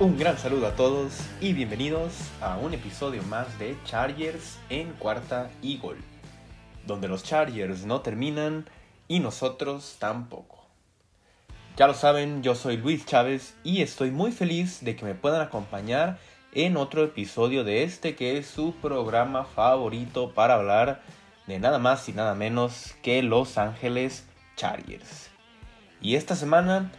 Un gran saludo a todos y bienvenidos a un episodio más de Chargers en cuarta gol, donde los Chargers no terminan y nosotros tampoco. Ya lo saben, yo soy Luis Chávez y estoy muy feliz de que me puedan acompañar en otro episodio de este que es su programa favorito para hablar de nada más y nada menos que Los Ángeles Chargers. Y esta semana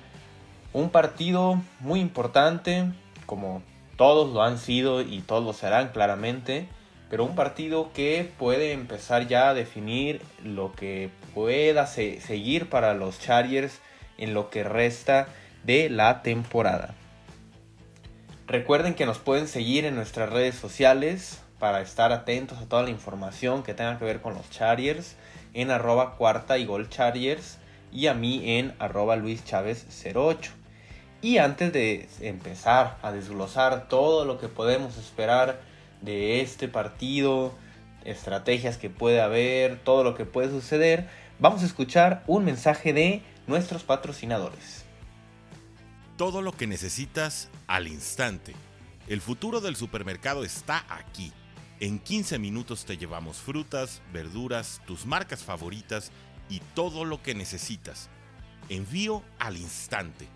un partido muy importante, como todos lo han sido y todos lo serán claramente, pero un partido que puede empezar ya a definir lo que pueda seguir para los Chargers en lo que resta de la temporada. Recuerden que nos pueden seguir en nuestras redes sociales para estar atentos a toda la información que tenga que ver con los Chargers en arroba cuarta y gol Chargers y a mí en arroba Luis Chávez 08. Y antes de empezar a desglosar todo lo que podemos esperar de este partido, estrategias que puede haber, todo lo que puede suceder, vamos a escuchar un mensaje de nuestros patrocinadores. Todo lo que necesitas al instante. El futuro del supermercado está aquí. En 15 minutos te llevamos frutas, verduras, tus marcas favoritas y todo lo que necesitas. Envío al instante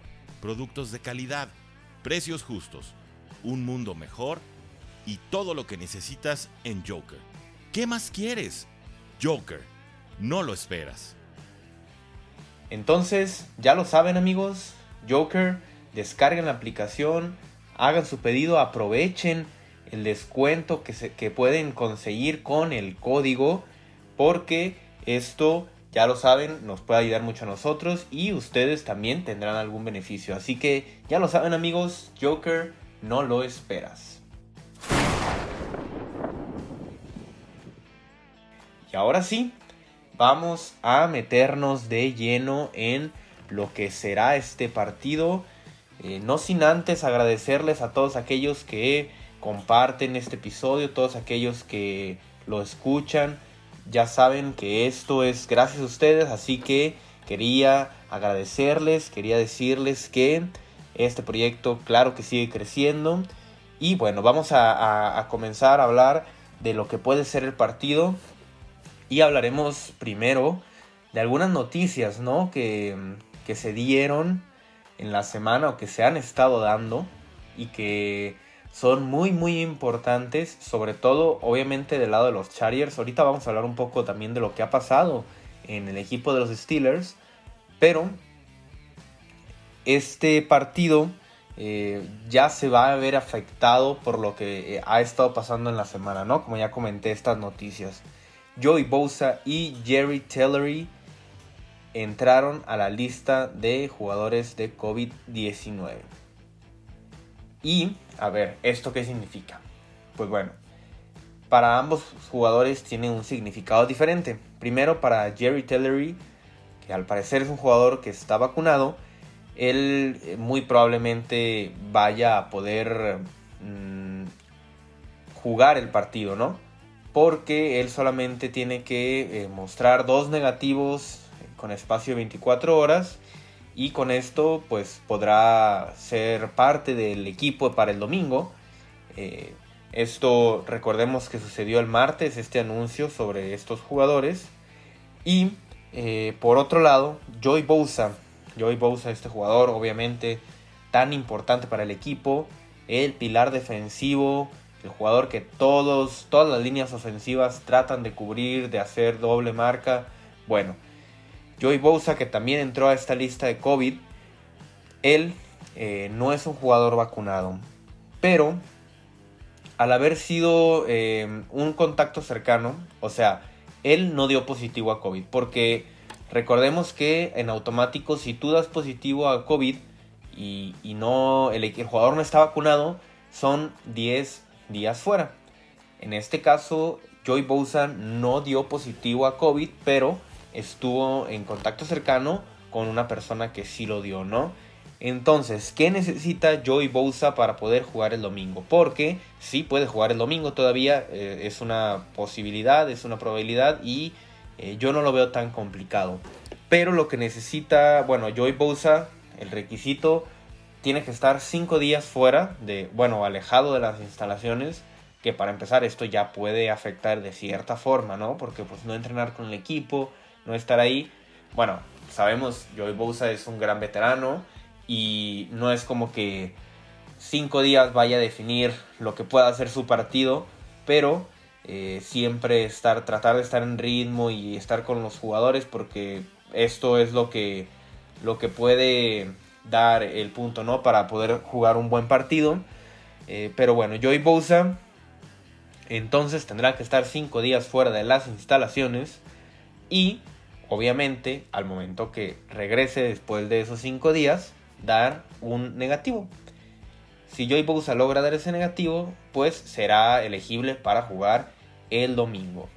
productos de calidad, precios justos, un mundo mejor y todo lo que necesitas en Joker. ¿Qué más quieres? Joker, no lo esperas. Entonces, ya lo saben amigos, Joker, descarguen la aplicación, hagan su pedido, aprovechen el descuento que, se, que pueden conseguir con el código porque esto ya lo saben, nos puede ayudar mucho a nosotros y ustedes también tendrán algún beneficio. Así que ya lo saben amigos, Joker, no lo esperas. Y ahora sí, vamos a meternos de lleno en lo que será este partido. Eh, no sin antes agradecerles a todos aquellos que comparten este episodio, todos aquellos que lo escuchan ya saben que esto es gracias a ustedes, así que quería agradecerles, quería decirles que este proyecto claro que sigue creciendo. Y bueno, vamos a, comenzar a hablar de lo que puede ser el partido. Y hablaremos primero de algunas noticias, ¿no? Que, que se dieron en la semana o que se han estado dando y que son muy muy importantes, sobre todo obviamente del lado de los Chargers. Ahorita vamos a hablar un poco también de lo que ha pasado en el equipo de los Steelers, pero este partido eh, ya se va a ver afectado por lo que eh, ha estado pasando en la semana, ¿no? Como ya comenté estas noticias. Joey Bosa y Jerry Tillery entraron a la lista de jugadores de COVID-19. Y, a ver, ¿esto qué significa? Pues bueno, para ambos jugadores tiene un significado diferente. Primero, para Jerry Tillery, que al parecer es un jugador que está vacunado, él eh, muy probablemente vaya a poder mm, jugar el partido, ¿no? Porque él solamente tiene que eh, mostrar dos negativos con espacio de 24 horas y con esto pues podrá ser parte del equipo para el domingo. Eh, esto recordemos que sucedió el martes, este anuncio sobre estos jugadores. Y eh, por otro lado, Joy Bosa, Joy Bosa, este jugador obviamente tan importante para el equipo, el pilar defensivo, el jugador que todos, todas las líneas ofensivas tratan de cubrir, de hacer doble marca. Bueno, Joey Bosa, que también entró a esta lista de COVID, él eh, no es un jugador vacunado, pero al haber sido eh, un contacto cercano, o sea, él no dio positivo a COVID, porque recordemos que en automático si tú das positivo a COVID y, no el, el jugador no está vacunado, son 10 días fuera. En este caso, Joey Bosa no dio positivo a COVID, pero estuvo en contacto cercano con una persona que sí lo dio, ¿no? Entonces, ¿qué necesita Joey Bosa para poder jugar el domingo? Porque sí puede jugar el domingo todavía, eh, es una posibilidad, es una probabilidad y eh, yo no lo veo tan complicado. Pero lo que necesita, bueno, Joey Bosa, el requisito, tiene que estar cinco días fuera de, bueno, alejado de las instalaciones, que para empezar esto ya puede afectar de cierta forma, ¿no? Porque pues no entrenar con el equipo, no estar ahí. Bueno, sabemos, Joey Bosa es un gran veterano y no es como que cinco días vaya a definir lo que pueda hacer su partido, pero eh, siempre estar, tratar de estar en ritmo y estar con los jugadores porque esto es lo que, lo que puede dar el punto, ¿no? Para poder jugar un buen partido. Eh, pero bueno, Joey Bosa entonces tendrá que estar 5 días fuera de las instalaciones y obviamente al momento que regrese después de esos 5 días dar un negativo. Si Joey Bosa logra dar ese negativo, pues será elegible para jugar el domingo.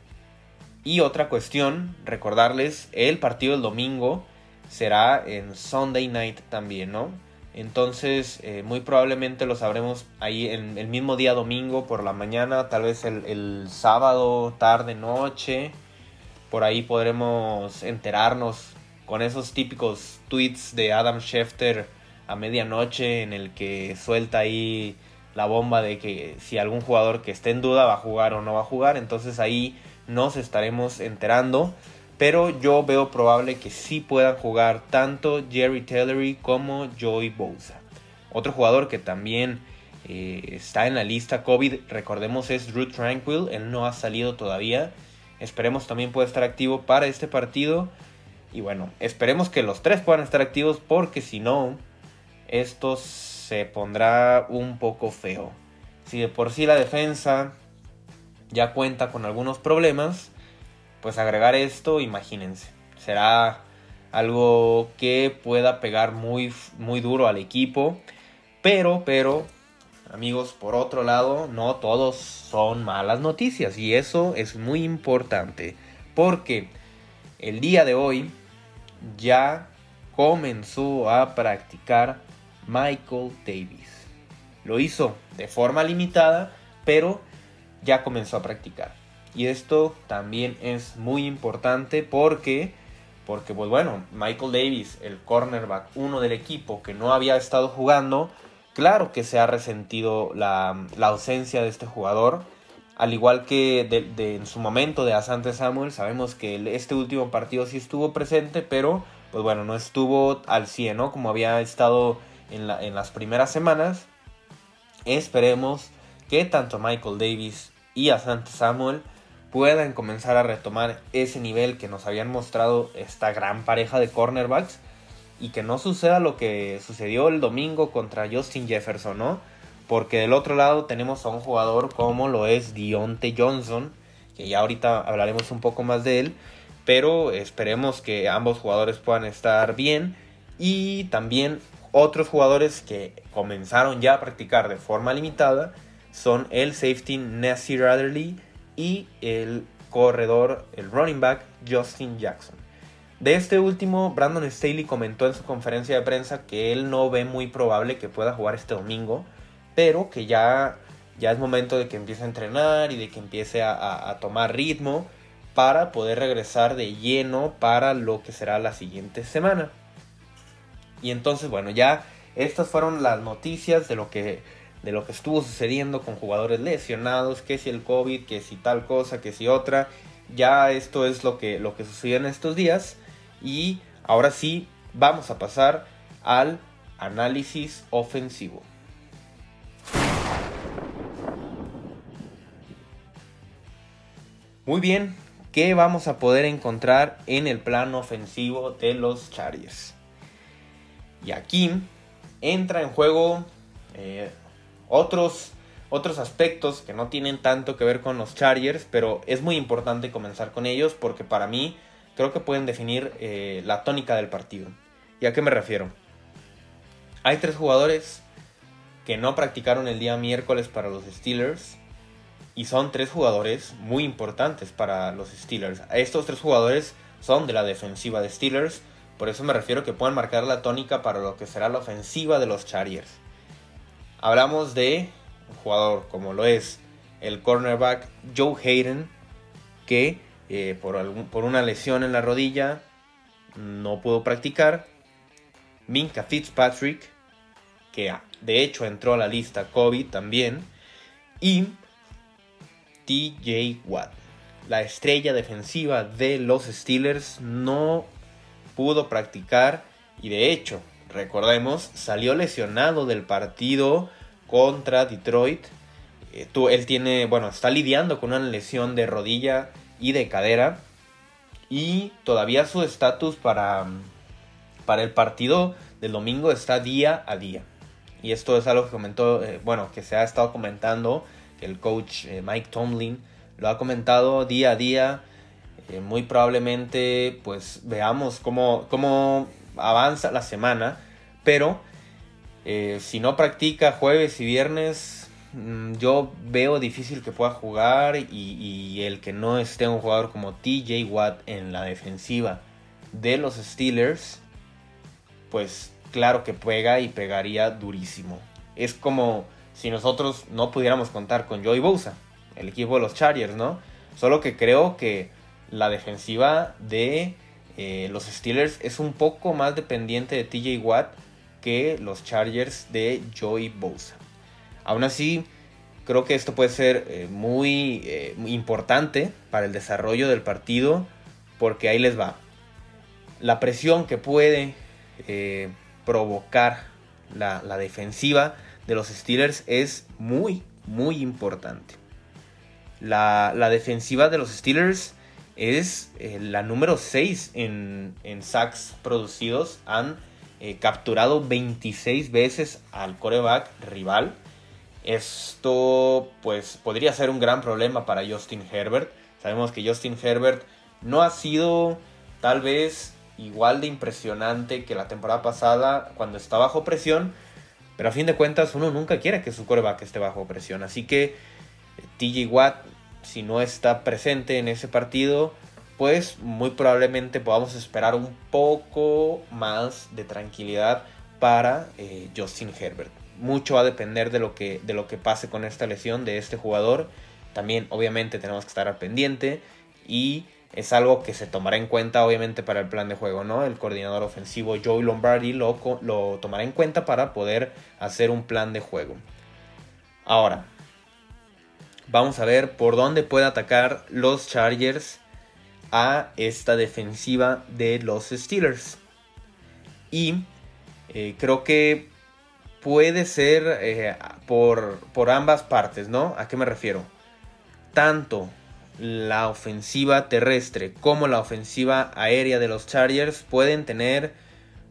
Y otra cuestión, recordarles, el partido del domingo será en Sunday Night también, ¿no? Entonces, eh, muy probablemente lo sabremos ahí en el mismo día domingo por la mañana, tal vez el, el, sábado, tarde, noche. Por ahí podremos enterarnos con esos típicos tweets de Adam Schefter a medianoche en el que suelta ahí la bomba de que si algún jugador que esté en duda va a jugar o no va a jugar. Entonces ahí nos estaremos enterando pero yo veo probable que sí puedan jugar tanto Jerry Tellery como Joey Bosa. Otro jugador que también eh, está en la lista COVID, recordemos, es Drew Tranquil. Él no ha salido todavía. Esperemos también pueda estar activo para este partido. Y bueno, esperemos que los tres puedan estar activos porque si no, esto se pondrá un poco feo. Si de por sí la defensa ya cuenta con algunos problemas, pues agregar esto, imagínense, será algo que pueda pegar muy, muy duro al equipo. Pero, pero, amigos, por otro lado, no todos son malas noticias. Y eso es muy importante. Porque el día de hoy ya comenzó a practicar Michael Davis. Lo hizo de forma limitada, pero ya comenzó a practicar. Y esto también es muy importante porque, porque pues bueno, Michael Davis, el cornerback uno del equipo que no había estado jugando, claro que se ha resentido la, ausencia de este jugador. Al igual que en su momento de Asante Samuel, sabemos que este último partido sí estuvo presente, pero pues bueno, no estuvo al 100, ¿no? Como había estado en, en las primeras semanas. Esperemos que tanto Michael Davis y Asante Samuel puedan comenzar a retomar ese nivel que nos habían mostrado esta gran pareja de cornerbacks y que no suceda lo que sucedió el domingo contra Justin Jefferson, ¿no? Porque del otro lado tenemos a un jugador como lo es Dionte Johnson, que ya ahorita hablaremos un poco más de él, pero esperemos que ambos jugadores puedan estar bien y también otros jugadores que comenzaron ya a practicar de forma limitada son el safety Nasir Adderley y el corredor, el running back Justin Jackson. De este último, Brandon Staley comentó en su conferencia de prensa que él no ve muy probable que pueda jugar este domingo, pero que ya, ya es momento de que empiece a entrenar y de que empiece a, tomar ritmo para poder regresar de lleno para lo que será la siguiente semana. Y entonces, bueno, ya estas fueron las noticias de lo que de lo que estuvo sucediendo con jugadores lesionados, que si el COVID, que si tal cosa, que si otra. Ya esto es lo que, lo que sucedió en estos días. Y ahora sí, vamos a pasar al análisis ofensivo. Muy bien, ¿qué vamos a poder encontrar en el plano ofensivo de los Chargers? Y aquí entra en juego eh, otros, otros aspectos que no tienen tanto que ver con los Chargers, pero es muy importante comenzar con ellos porque para mí creo que pueden definir eh, la tónica del partido. ¿Y a qué me refiero? Hay tres jugadores que no practicaron el día miércoles para los Steelers y son tres jugadores muy importantes para los Steelers. Estos tres jugadores son de la defensiva de Steelers, por eso me refiero que pueden marcar la tónica para lo que será la ofensiva de los Chargers. Hablamos de un jugador como lo es el cornerback Joe Hayden, que eh, por, por una lesión en la rodilla no pudo practicar. Minka Fitzpatrick, que de hecho entró a la lista COVID también, y TJ Watt, la estrella defensiva de los Steelers, no pudo practicar y de hecho, recordemos, salió lesionado del partido contra Detroit. Eh, él tiene, bueno, está lidiando con una lesión de rodilla y de cadera y todavía su estatus para, para el partido del domingo está día a día. Y esto es algo que comentó, eh, bueno, que se ha estado comentando, el coach eh, Mike Tomlin lo ha comentado día a día. Eh, muy probablemente, pues veamos cómo, cómo avanza la semana. Pero si no practica jueves y viernes, yo veo difícil que pueda jugar. Y, y el que no esté un jugador como TJ Watt en la defensiva de los Steelers, pues claro que pega y pegaría durísimo. Es como si nosotros no pudiéramos contar con Joey Bosa, el equipo de los Chargers, ¿no? Solo que creo que la defensiva de eh, los Steelers es un poco más dependiente de TJ Watt que los Chargers de Joey Bosa. Aún así, creo que esto puede ser eh, muy, eh, muy importante para el desarrollo del partido porque ahí les va. La presión que puede provocar la, defensiva de los Steelers es muy, muy importante. La, defensiva de los Steelers es eh, la número 6 en, sacks producidos. Han eh, capturado 26 veces al coreback rival. Esto pues podría ser un gran problema para Justin Herbert. Sabemos que Justin Herbert no ha sido tal vez igual de impresionante que la temporada pasada cuando está bajo presión. Pero a fin de cuentas uno nunca quiere que su coreback esté bajo presión. Así que TJ Watt, si no está presente en ese partido, pues muy probablemente podamos esperar un poco más de tranquilidad para eh, Justin Herbert. Mucho va a depender de lo, que, de lo que pase con esta lesión de este jugador. También obviamente tenemos que estar al pendiente y es algo que se tomará en cuenta obviamente para el plan de juego, ¿no? El coordinador ofensivo Joey Lombardi lo, lo tomará en cuenta para poder hacer un plan de juego. Ahora, vamos a ver por dónde puede atacar los Chargers a esta defensiva de los Steelers. Y eh, creo que puede ser eh, por, por ambas partes, ¿no? ¿A qué me refiero? Tanto la ofensiva terrestre como la ofensiva aérea de los Chargers pueden tener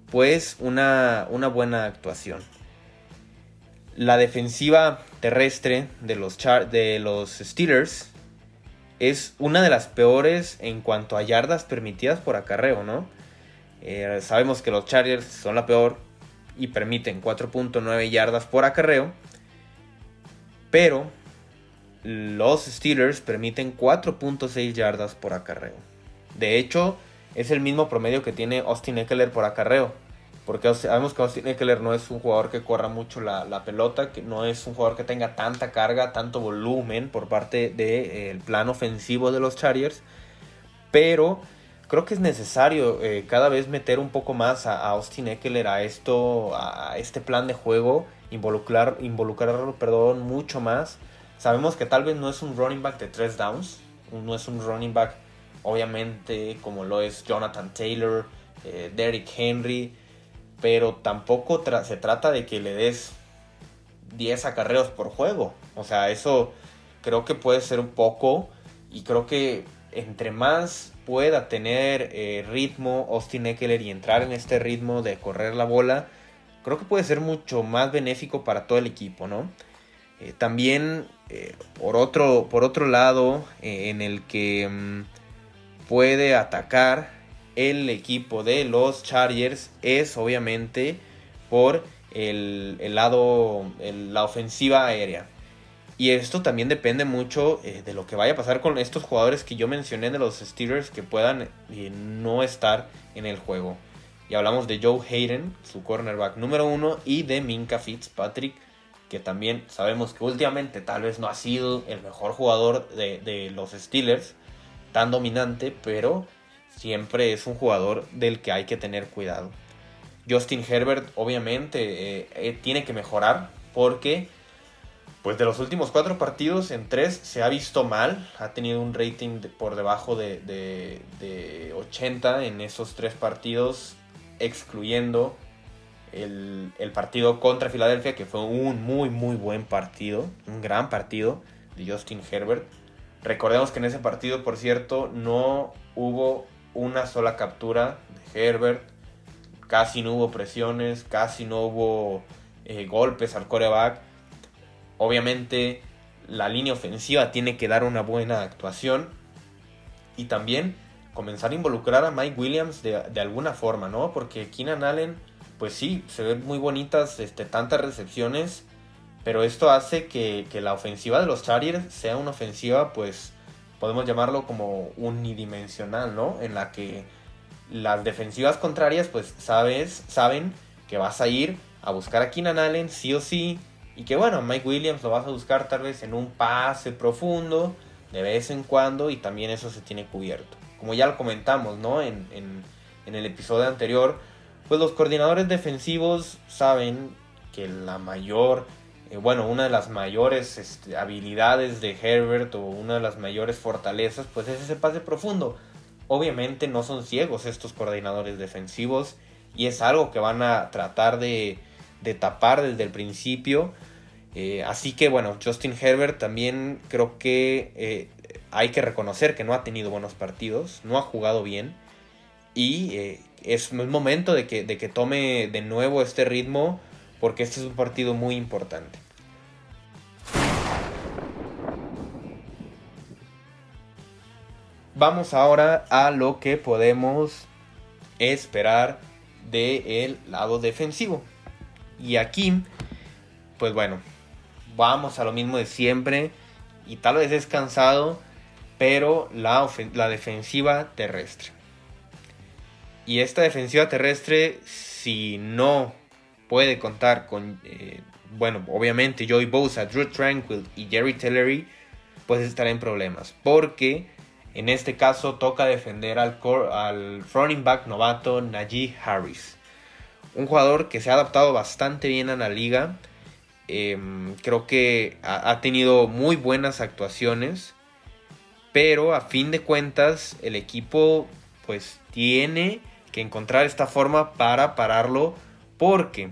pues una, una buena actuación. La defensiva terrestre de los, de los Steelers es una de las peores en cuanto a yardas permitidas por acarreo, ¿no? Eh, sabemos que los Chargers son la peor y permiten 4.9 yardas por acarreo, pero los Steelers permiten 4.6 yardas por acarreo. De hecho, es el mismo promedio que tiene Austin Eckler por acarreo. Porque sabemos que Austin Eckler no es un jugador que corra mucho la, pelota, que no es un jugador que tenga tanta carga, tanto volumen por parte del plan ofensivo de los Chargers. Pero creo que es necesario eh, cada vez meter un poco más a, Austin Eckler a esto, a este plan de juego, involucrar, involucrarlo perdón, mucho más Sabemos que tal vez no es un running back de tres downs, no es un running back obviamente como lo es Jonathan Taylor, eh, Derrick Henry, pero tampoco se trata de que le des 10 acarreos por juego. O sea, eso creo que puede ser un poco y creo que entre más pueda tener eh, ritmo Austin Eckler y entrar en este ritmo de correr la bola, creo que puede ser mucho más benéfico para todo el equipo, ¿no? Eh, también eh, por, otro, por otro lado, en el que mm, puede atacar el equipo de los Chargers es obviamente por el, lado, la ofensiva aérea. Y esto también depende mucho eh, de lo que vaya a pasar con estos jugadores que yo mencioné de los Steelers que puedan no estar en el juego. Y hablamos de Joe Hayden, su cornerback número uno, y de Minka Fitzpatrick, que también sabemos que últimamente tal vez no ha sido el mejor jugador de, los Steelers, tan dominante, pero siempre es un jugador del que hay que tener cuidado. Justin Herbert obviamente eh, eh, tiene que mejorar porque pues de los últimos cuatro partidos en tres se ha visto mal, ha tenido un rating por debajo de, de, 80 en esos tres partidos, excluyendo el, el, partido contra Filadelfia, que fue un muy muy buen partido, un gran partido de Justin Herbert. Recordemos que en ese partido, por cierto, no hubo una sola captura de Herbert, casi no hubo presiones, casi no hubo eh, golpes al coreback. Obviamente la línea ofensiva tiene que dar una buena actuación y también comenzar a involucrar a Mike Williams de, alguna forma, ¿no? Porque Keenan Allen, pues sí, se ven muy bonitas este, tantas recepciones, pero esto hace que, que la ofensiva de los Chargers sea una ofensiva, pues podemos llamarlo como unidimensional, ¿no? En la que las defensivas contrarias pues sabes, saben que vas a ir a buscar a Keenan Allen sí o sí y que bueno, Mike Williams lo vas a buscar tal vez en un pase profundo de vez en cuando y también eso se tiene cubierto. Como ya lo comentamos, ¿no? En, en el episodio anterior, pues los coordinadores defensivos saben que la mayor eh, bueno, una de las mayores este, habilidades de Herbert o una de las mayores fortalezas, pues es ese pase profundo. Obviamente no son ciegos estos coordinadores defensivos y es algo que van a tratar de, tapar desde el principio. Eh, así que bueno, Justin Herbert también creo que eh, hay que reconocer que no ha tenido buenos partidos, no ha jugado bien y es el momento de que, de que tome de nuevo este ritmo porque este es un partido muy importante. Vamos ahora a lo que podemos esperar del lado defensivo. Y aquí, pues bueno, vamos a lo mismo de siempre. Y tal vez es cansado, pero la, la defensiva terrestre. Y esta defensiva terrestre, si no puede contar con, eh, bueno, obviamente Joey Bosa, Drew Tranquil y Jerry Tillery, pues estará en problemas. Porque en este caso toca defender al, al running back novato Najee Harris. Un jugador que se ha adaptado bastante bien a la liga. Em, creo que ha, tenido muy buenas actuaciones. Pero a fin de cuentas el equipo pues tiene que encontrar esta forma para pararlo porque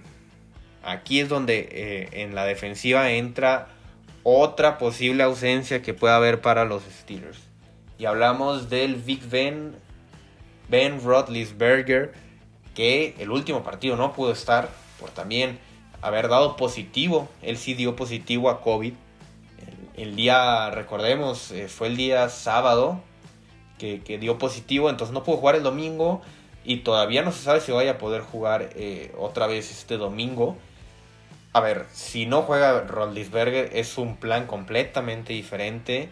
aquí es donde eh, en la defensiva entra otra posible ausencia que pueda haber para los Steelers. Y hablamos del Vic Ben, Ben Roethlisberger, que el último partido no pudo estar por también haber dado positivo. Él sí dio positivo a COVID. El, día, recordemos, eh, fue el día sábado que, dio positivo, entonces no pudo jugar el domingo y todavía no se sabe si vaya a poder jugar eh, otra vez este domingo. A ver, si no juega Roldisberger es un plan completamente diferente.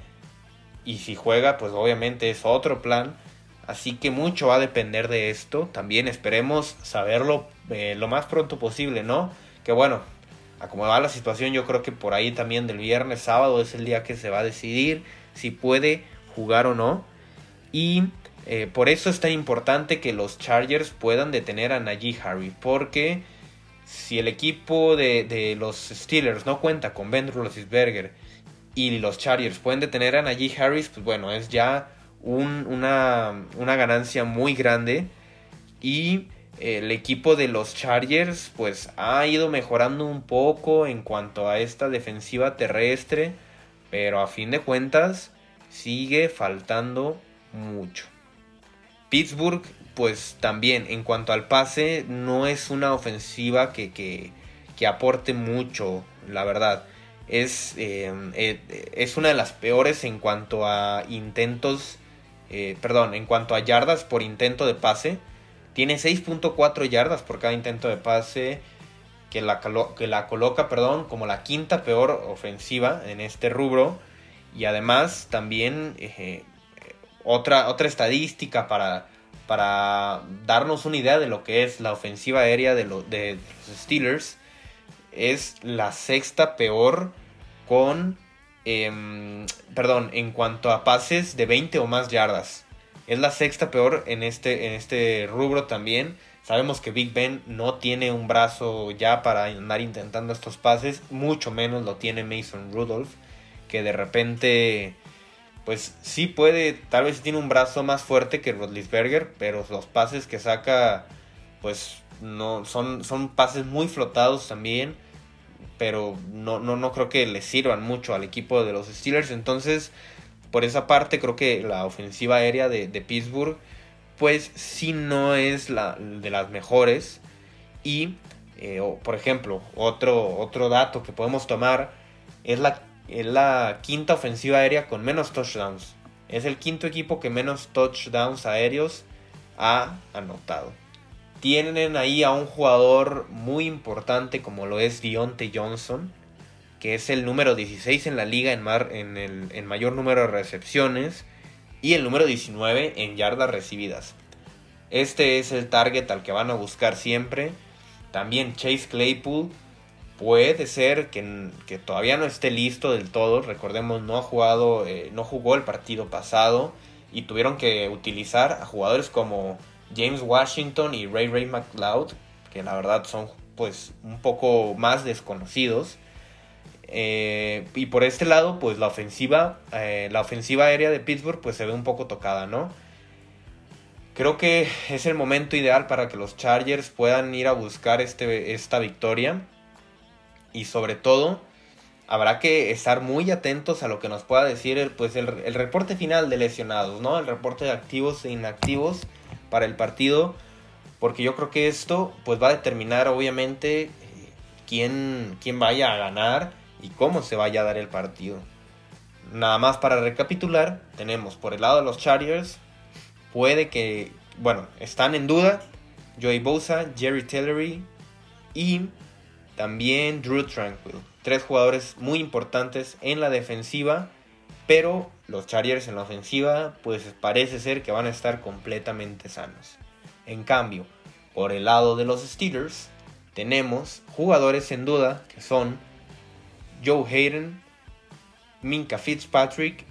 Y si juega, pues obviamente es otro plan. Así que mucho va a depender de esto. También esperemos saberlo eh, lo más pronto posible, ¿no? Que bueno, a la situación, yo creo que por ahí también del viernes, sábado es el día que se va a decidir si puede jugar o no. Y eh, por eso es tan importante que los Chargers puedan detener a Najee Harry, porque si el equipo de, los Steelers no cuenta con Ben Roethlisberger y los Chargers pueden detener a Najee Harris, pues bueno, es ya una, ganancia muy grande. Y el equipo de los Chargers pues ha ido mejorando un poco en cuanto a esta defensiva terrestre, pero a fin de cuentas sigue faltando mucho. Pittsburgh, pues también en cuanto al pase, no es una ofensiva que, que, aporte mucho, la verdad. Es, eh, eh, es, una de las peores en cuanto a intentos, eh, perdón, en cuanto a yardas por intento de pase. Tiene 6.4 yardas por cada intento de pase, que la, que la coloca, perdón, como la quinta peor ofensiva en este rubro. Y además también otra, otra estadística para, para darnos una idea de lo que es la ofensiva aérea de, de los Steelers. Es la sexta peor con... Em, perdón, en cuanto a pases de 20 o más yardas. Es la sexta peor en este, en este rubro también. Sabemos que Big Ben no tiene un brazo ya para andar intentando estos pases, mucho menos lo tiene Mason Rudolph, que de repente, pues sí puede, tal vez tiene un brazo más fuerte que Rodlisberger, pero los pases que saca, pues no son, son pases muy flotados también, pero no, no, no creo que le sirvan mucho al equipo de los Steelers. Entonces, por esa parte, creo que la ofensiva aérea de, de Pittsburgh pues sí no es la de las mejores. Y, eh, por ejemplo, otro, otro dato que podemos tomar es la, es la quinta ofensiva aérea con menos touchdowns. Es el quinto equipo que menos touchdowns aéreos ha anotado. Tienen ahí a un jugador muy importante como lo es Dionte Johnson, que es el número 16 en la liga en, mar, en, el, mayor número de recepciones y el número 19 en yardas recibidas. Este es el target al que van a buscar siempre. También Chase Claypool puede ser que, que todavía no esté listo del todo. Recordemos, no ha jugado, eh, no jugó el partido pasado y tuvieron que utilizar a jugadores como James Washington y Ray Ray McLeod, que la verdad son pues un poco más desconocidos. Eh, y por este lado, pues la ofensiva, eh, la ofensiva aérea de Pittsburgh, pues se ve un poco tocada, ¿no? Creo que es el momento ideal para que los Chargers puedan ir a buscar este, esta victoria. Y sobre todo, habrá que estar muy atentos a lo que nos pueda decir el, pues el, reporte final de lesionados, ¿no? El reporte de activos e inactivos para el partido. Porque yo creo que esto pues va a determinar obviamente eh, quién, quién vaya a ganar y cómo se vaya a dar el partido. Nada más para recapitular, tenemos por el lado de los Chargers, puede que, bueno, están en duda Joey Bosa, Jerry Tillery y también Drew Tranquil. Tres jugadores muy importantes en la defensiva, pero los Chargers en la ofensiva pues parece ser que van a estar completamente sanos. En cambio, por el lado de los Steelers, tenemos jugadores en duda que son Joe Hayden, Minka Fitzpatrick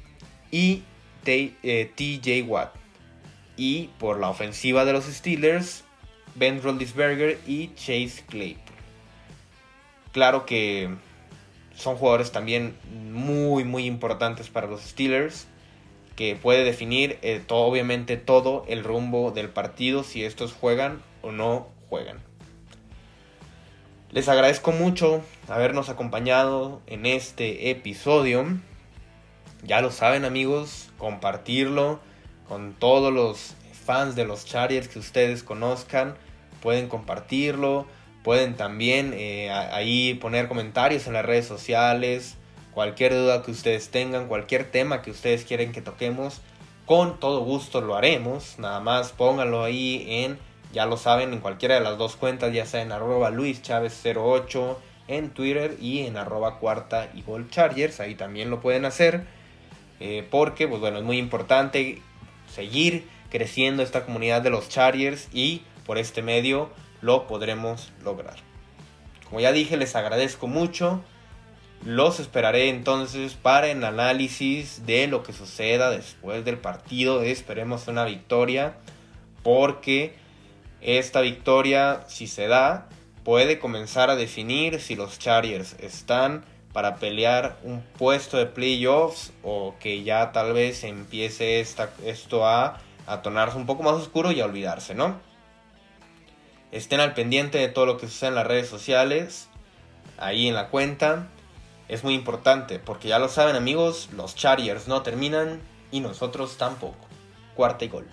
y TJ eh, Watt. Y por la ofensiva de los Steelers, Ben Roethlisberger y Chase Claypool. Claro que son jugadores también muy muy importantes para los Steelers que puede definir eh, obviamente todo el rumbo del partido si estos juegan o no juegan. Les agradezco mucho habernos acompañado en este episodio. Ya lo saben amigos, compartirlo con todos los fans de los Chargers que ustedes conozcan. Pueden compartirlo, pueden también eh, ahí poner comentarios en las redes sociales, cualquier duda que ustedes tengan, cualquier tema que ustedes quieren que toquemos. Con todo gusto lo haremos. Nada más pónganlo ahí en ya lo saben, en cualquiera de las dos cuentas, ya sea en arroba luischavez08 en Twitter y en arroba cuarta y gol chargers, ahí también lo pueden hacer. Eh, porque, pues bueno, es muy importante seguir creciendo esta comunidad de los Chargers y por este medio lo podremos lograr. Como ya dije, les agradezco mucho. Los esperaré entonces para el análisis de lo que suceda después del partido. Esperemos una victoria porque esta victoria, si se da, puede comenzar a definir si los Chargers están para pelear un puesto de playoffs o que ya tal vez empiece esto a, a tornarse un poco más oscuro y a olvidarse, ¿no? Estén al pendiente de todo lo que sucede en las redes sociales, ahí en la cuenta. Es muy importante porque ya lo saben amigos, los Chargers no terminan y nosotros tampoco. Cuarta y gol.